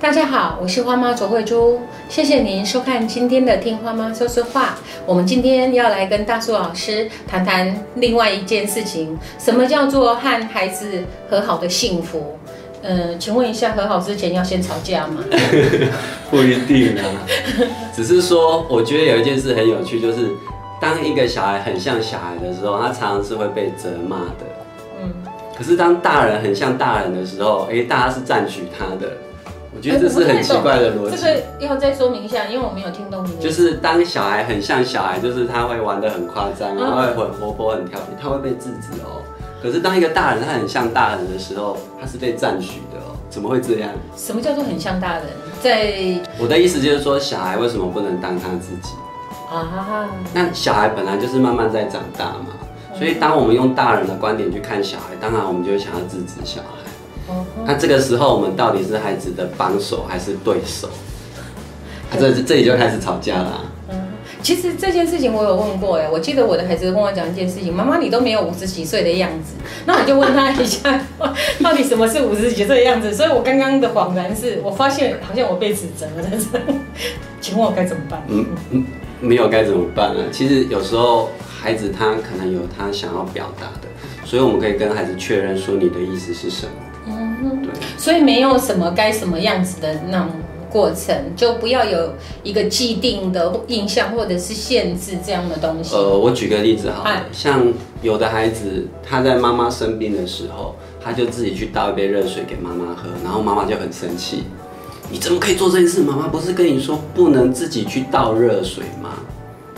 大家好，我是花妈卓慧珠，谢谢您收看今天的《听花妈说说话》。我们今天要来跟大树老师谈谈另外一件事情，什么叫做和孩子和好的幸福？呃，请问一下，和好之前要先吵架吗？不一定啊，只是说，我觉得有一件事很有趣，就是当一个小孩很像小孩的时候，他常常是会被责骂的。嗯，可是当大人很像大人的时候，哎，大家是赞许他的。我觉得这是很奇怪的逻辑。这个要再说明一下，因为我没有听懂你。就是当小孩很像小孩，就是他会玩的很夸张，然后会很活泼、很调皮，他会被制止哦。可是当一个大人他很像大人的时候，他是被赞许的哦。怎么会这样？什么叫做很像大人？在我的意思就是说，小孩为什么不能当他自己啊？那小孩本来就是慢慢在长大嘛，所以当我们用大人的观点去看小孩，当然我们就会想要制止小孩。那这个时候，我们到底是孩子的帮手还是对手？这这里就开始吵架了。嗯，其实这件事情我有问过哎，我记得我的孩子跟我讲一件事情，妈妈你都没有五十几岁的样子，那我就问他一下，到底什么是五十几岁的样子？所以我刚刚的恍然是我发现好像我被指责了，但 是请问我该怎么办？嗯嗯，没有该怎么办呢？其实有时候孩子他可能有他想要表达的，所以我们可以跟孩子确认说你的意思是什么。对，所以没有什么该什么样子的那种过程，就不要有一个既定的印象或者是限制这样的东西。呃，我举个例子哈，像有的孩子他在妈妈生病的时候，他就自己去倒一杯热水给妈妈喝，然后妈妈就很生气，你怎么可以做这件事？妈妈不是跟你说不能自己去倒热水吗？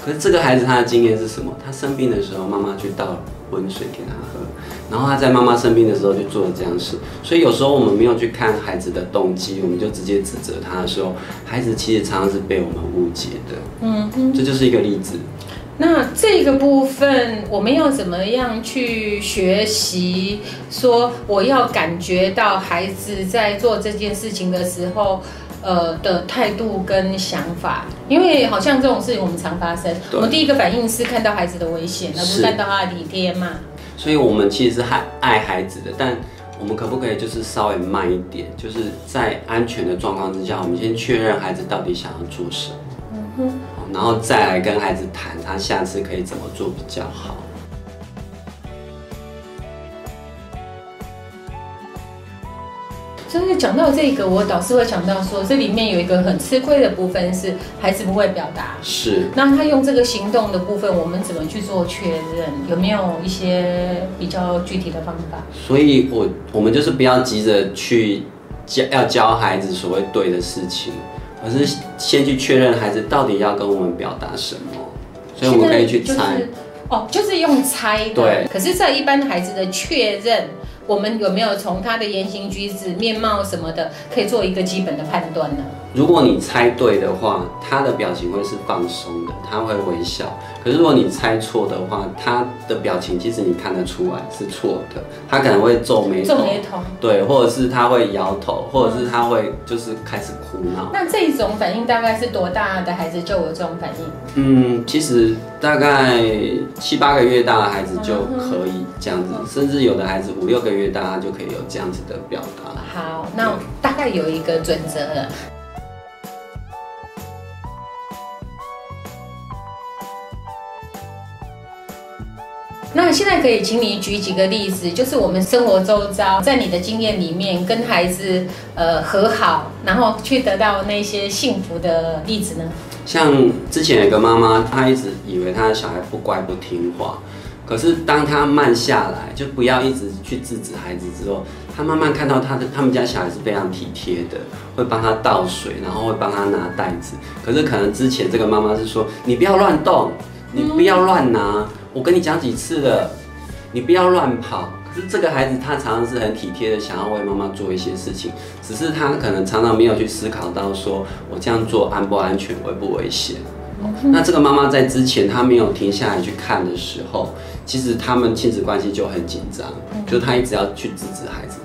可是这个孩子他的经验是什么？他生病的时候，妈妈去倒温水给他喝。然后他在妈妈生病的时候就做了这样事，所以有时候我们没有去看孩子的动机，我们就直接指责他的时候，孩子其实常常是被我们误解的。嗯哼，这就是一个例子。那这个部分我们要怎么样去学习？说我要感觉到孩子在做这件事情的时候，呃的态度跟想法，因为好像这种事情我们常发生，我们第一个反应是看到孩子的危险，而不是看到他的体贴嘛。所以，我们其实是爱爱孩子的，但我们可不可以就是稍微慢一点，就是在安全的状况之下，我们先确认孩子到底想要做什么，嗯哼，然后再来跟孩子谈，他下次可以怎么做比较好。所以讲到这个，我导师会想到说，这里面有一个很吃亏的部分是孩子不会表达。是。那他用这个行动的部分，我们怎么去做确认？有没有一些比较具体的方法？所以，我我们就是不要急着去教要教孩子所谓对的事情，而是先去确认孩子到底要跟我们表达什么。所以我们可以去猜。哦，就是用猜的。对。可是，在一般孩子的确认。我们有没有从他的言行举止、面貌什么的，可以做一个基本的判断呢？如果你猜对的话，他的表情会是放松的，他会微笑。可是如果你猜错的话，他的表情其实你看得出来是错的，他可能会皱眉头，皱眉头，对，或者是他会摇头，或者是他会就是开始哭闹。那这种反应大概是多大的孩子就有这种反应？嗯，其实大概七八个月大的孩子就可以这样子，甚至有的孩子五六个月大，他就可以有这样子的表达。好，那大概有一个准则了。那现在可以请你举几个例子，就是我们生活周遭，在你的经验里面，跟孩子呃和好，然后去得到那些幸福的例子呢？像之前有个妈妈，她一直以为她的小孩不乖不听话，可是当她慢下来，就不要一直去制止孩子之后，她慢慢看到她的他们家小孩是非常体贴的，会帮他倒水，然后会帮他拿袋子。可是可能之前这个妈妈是说，你不要乱动，你不要乱拿。我跟你讲几次了，你不要乱跑。可是这个孩子他常常是很体贴的，想要为妈妈做一些事情，只是他可能常常没有去思考到，说我这样做安不安全，危不危险。那这个妈妈在之前她没有停下来去看的时候，其实他们亲子关系就很紧张，就她一直要去制止孩子。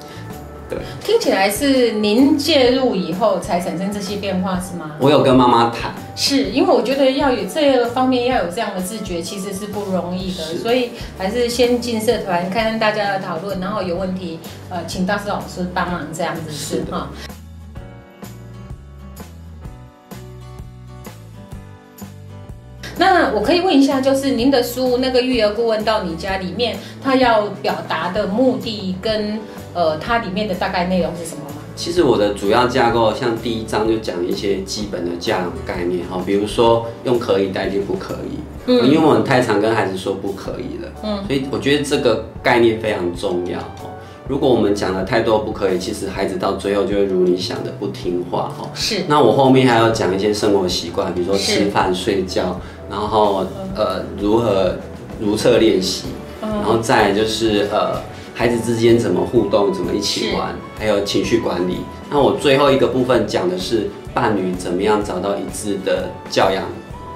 听起来是您介入以后才产生这些变化，是吗？我有跟妈妈谈，是因为我觉得要有这个方面要有这样的自觉，其实是不容易的，所以还是先进社团看看大家的讨论，然后有问题呃，请大师老师帮忙这样子是哈。那我可以问一下，就是您的书那个育儿顾问到你家里面，他要表达的目的跟。呃它里面的大概内容是什么吗？其实我的主要架构，像第一章就讲一些基本的教养概念哈，比如说用可以代替不可以，嗯，因为我们太常跟孩子说不可以了，嗯，所以我觉得这个概念非常重要哈。如果我们讲了太多不可以，其实孩子到最后就会如你想的不听话哈。是。那我后面还要讲一些生活习惯，比如说吃饭、睡觉，然后呃如何如厕练习，然后再就是呃。孩子之间怎么互动，怎么一起玩，还有情绪管理。那我最后一个部分讲的是伴侣怎么样找到一致的教养。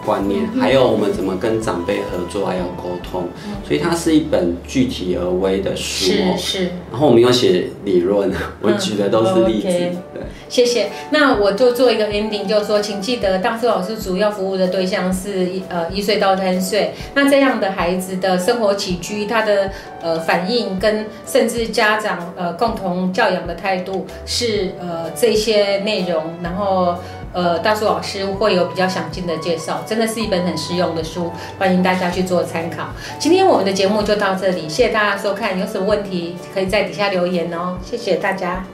观念，还有我们怎么跟长辈合作，还有沟通，所以它是一本具体而微的书哦。是是。然后我们有写理论，我举的都是例子。对，谢谢。那我就做一个 ending，就是说，请记得，大树老师主要服务的对象是呃一岁到三岁。那这样的孩子的生活起居，他的呃反应，跟甚至家长呃共同教养的态度，是呃这些内容，然后。呃，大树老师会有比较详尽的介绍，真的是一本很实用的书，欢迎大家去做参考。今天我们的节目就到这里，谢谢大家收看，有什么问题可以在底下留言哦，谢谢大家。